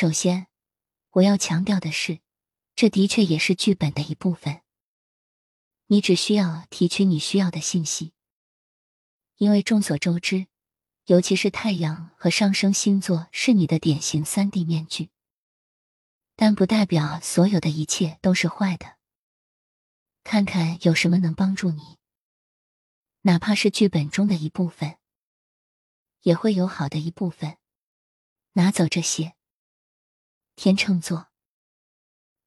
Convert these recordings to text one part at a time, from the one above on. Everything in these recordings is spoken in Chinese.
首先，我要强调的是，这的确也是剧本的一部分。你只需要提取你需要的信息，因为众所周知，尤其是太阳和上升星座是你的典型三 D 面具，但不代表所有的一切都是坏的。看看有什么能帮助你，哪怕是剧本中的一部分，也会有好的一部分。拿走这些。天秤座，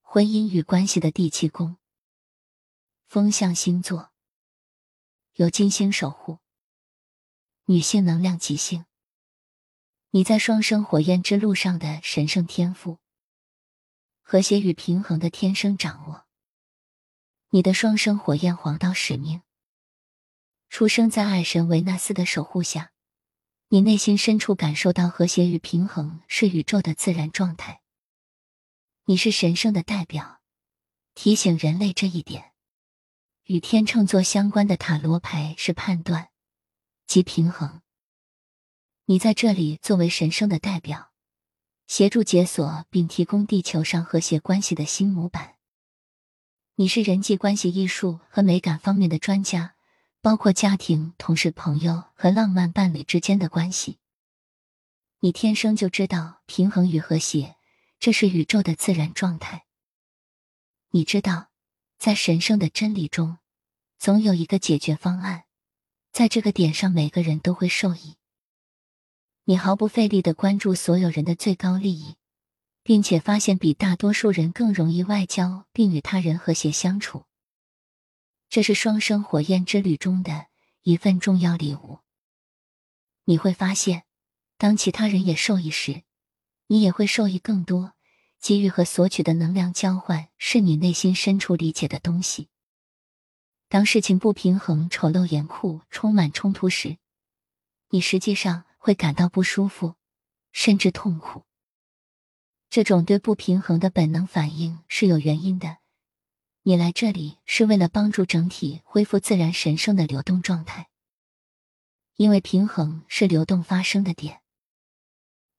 婚姻与关系的第七宫。风象星座有金星守护，女性能量极性。你在双生火焰之路上的神圣天赋，和谐与平衡的天生掌握。你的双生火焰黄道使命，出生在爱神维纳斯的守护下，你内心深处感受到和谐与平衡是宇宙的自然状态。你是神圣的代表，提醒人类这一点。与天秤座相关的塔罗牌是判断及平衡。你在这里作为神圣的代表，协助解锁并提供地球上和谐关系的新模板。你是人际关系艺术和美感方面的专家，包括家庭、同事、朋友和浪漫伴侣之间的关系。你天生就知道平衡与和谐，这是宇宙的自然状态。你知道，在神圣的真理中。总有一个解决方案，在这个点上，每个人都会受益。你毫不费力的关注所有人的最高利益，并且发现比大多数人更容易外交并与他人和谐相处。这是双生火焰之旅中的一份重要礼物。你会发现，当其他人也受益时，你也会受益更多。给予和索取的能量交换，是你内心深处理解的东西。当事情不平衡、丑陋、严酷、充满冲突时，你实际上会感到不舒服，甚至痛苦。这种对不平衡的本能反应是有原因的。你来这里是为了帮助整体恢复自然神圣的流动状态，因为平衡是流动发生的点。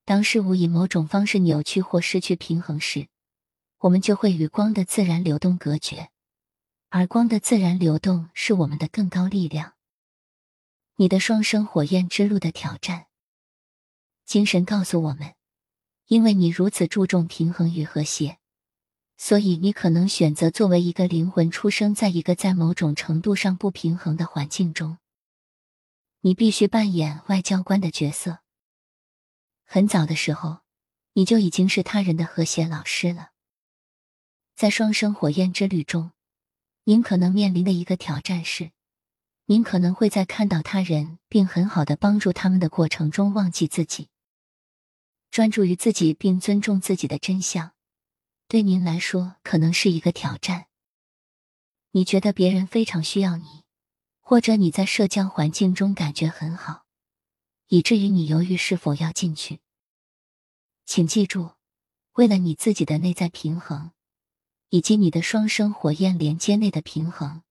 当事物以某种方式扭曲或失去平衡时，我们就会与光的自然流动隔绝。而光的自然流动是我们的更高力量。你的双生火焰之路的挑战，精神告诉我们，因为你如此注重平衡与和谐，所以你可能选择作为一个灵魂出生在一个在某种程度上不平衡的环境中。你必须扮演外交官的角色。很早的时候，你就已经是他人的和谐老师了。在双生火焰之旅中。您可能面临的一个挑战是，您可能会在看到他人并很好的帮助他们的过程中忘记自己，专注于自己并尊重自己的真相。对您来说，可能是一个挑战。你觉得别人非常需要你，或者你在社交环境中感觉很好，以至于你犹豫是否要进去。请记住，为了你自己的内在平衡。以及你的双生火焰连接内的平衡，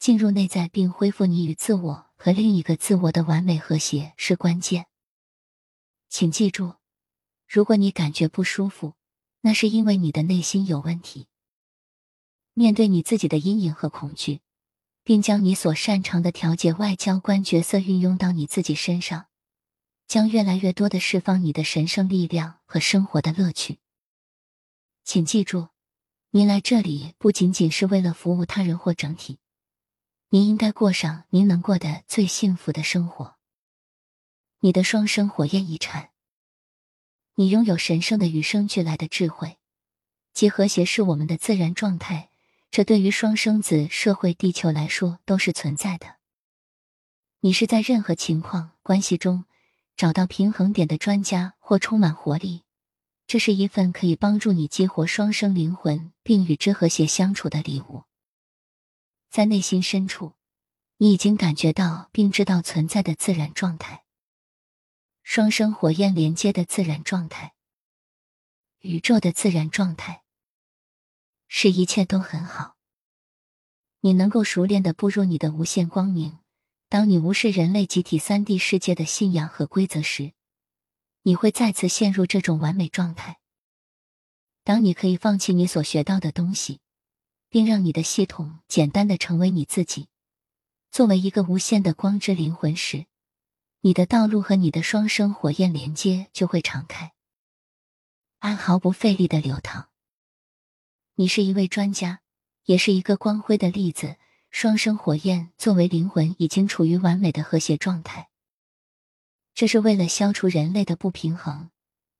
进入内在并恢复你与自我和另一个自我的完美和谐是关键。请记住，如果你感觉不舒服，那是因为你的内心有问题。面对你自己的阴影和恐惧，并将你所擅长的调解外交官角色运用到你自己身上，将越来越多的释放你的神圣力量和生活的乐趣。请记住。您来这里不仅仅是为了服务他人或整体，您应该过上您能过的最幸福的生活。你的双生火焰遗产，你拥有神圣的与生俱来的智慧，其和谐是我们的自然状态，这对于双生子社会地球来说都是存在的。你是在任何情况关系中找到平衡点的专家或充满活力。这是一份可以帮助你激活双生灵魂并与之和谐相处的礼物。在内心深处，你已经感觉到并知道存在的自然状态——双生火焰连接的自然状态，宇宙的自然状态，是一切都很好。你能够熟练的步入你的无限光明。当你无视人类集体三 D 世界的信仰和规则时。你会再次陷入这种完美状态，当你可以放弃你所学到的东西，并让你的系统简单的成为你自己，作为一个无限的光之灵魂时，你的道路和你的双生火焰连接就会敞开，爱毫不费力的流淌。你是一位专家，也是一个光辉的例子。双生火焰作为灵魂，已经处于完美的和谐状态。这是为了消除人类的不平衡，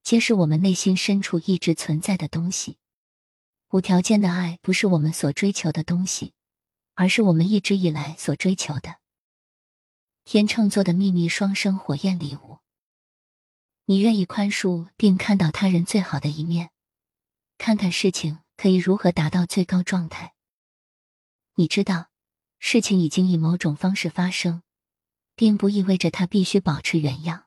揭示我们内心深处一直存在的东西。无条件的爱不是我们所追求的东西，而是我们一直以来所追求的。天秤座的秘密双生火焰礼物。你愿意宽恕并看到他人最好的一面，看看事情可以如何达到最高状态。你知道。事情已经以某种方式发生，并不意味着它必须保持原样。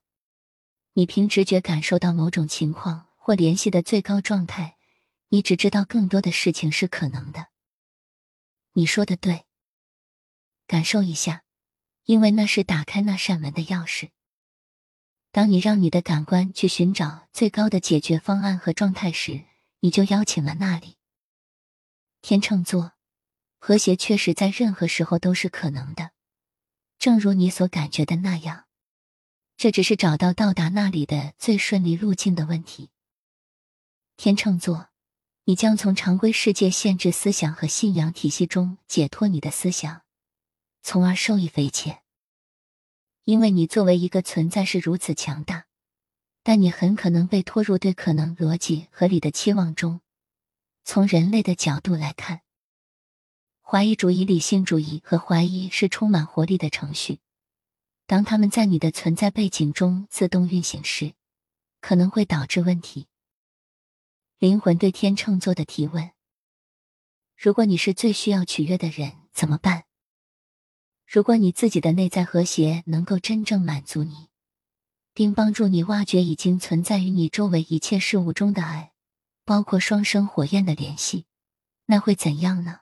你凭直觉感受到某种情况或联系的最高状态，你只知道更多的事情是可能的。你说的对，感受一下，因为那是打开那扇门的钥匙。当你让你的感官去寻找最高的解决方案和状态时，你就邀请了那里。天秤座。和谐确实在任何时候都是可能的，正如你所感觉的那样。这只是找到到达那里的最顺利路径的问题。天秤座，你将从常规世界限制思想和信仰体系中解脱你的思想，从而受益匪浅。因为你作为一个存在是如此强大，但你很可能被拖入对可能、逻辑合理的期望中。从人类的角度来看。怀疑主义、理性主义和怀疑是充满活力的程序。当他们在你的存在背景中自动运行时，可能会导致问题。灵魂对天秤座的提问：如果你是最需要取悦的人，怎么办？如果你自己的内在和谐能够真正满足你，并帮助你挖掘已经存在于你周围一切事物中的爱，包括双生火焰的联系，那会怎样呢？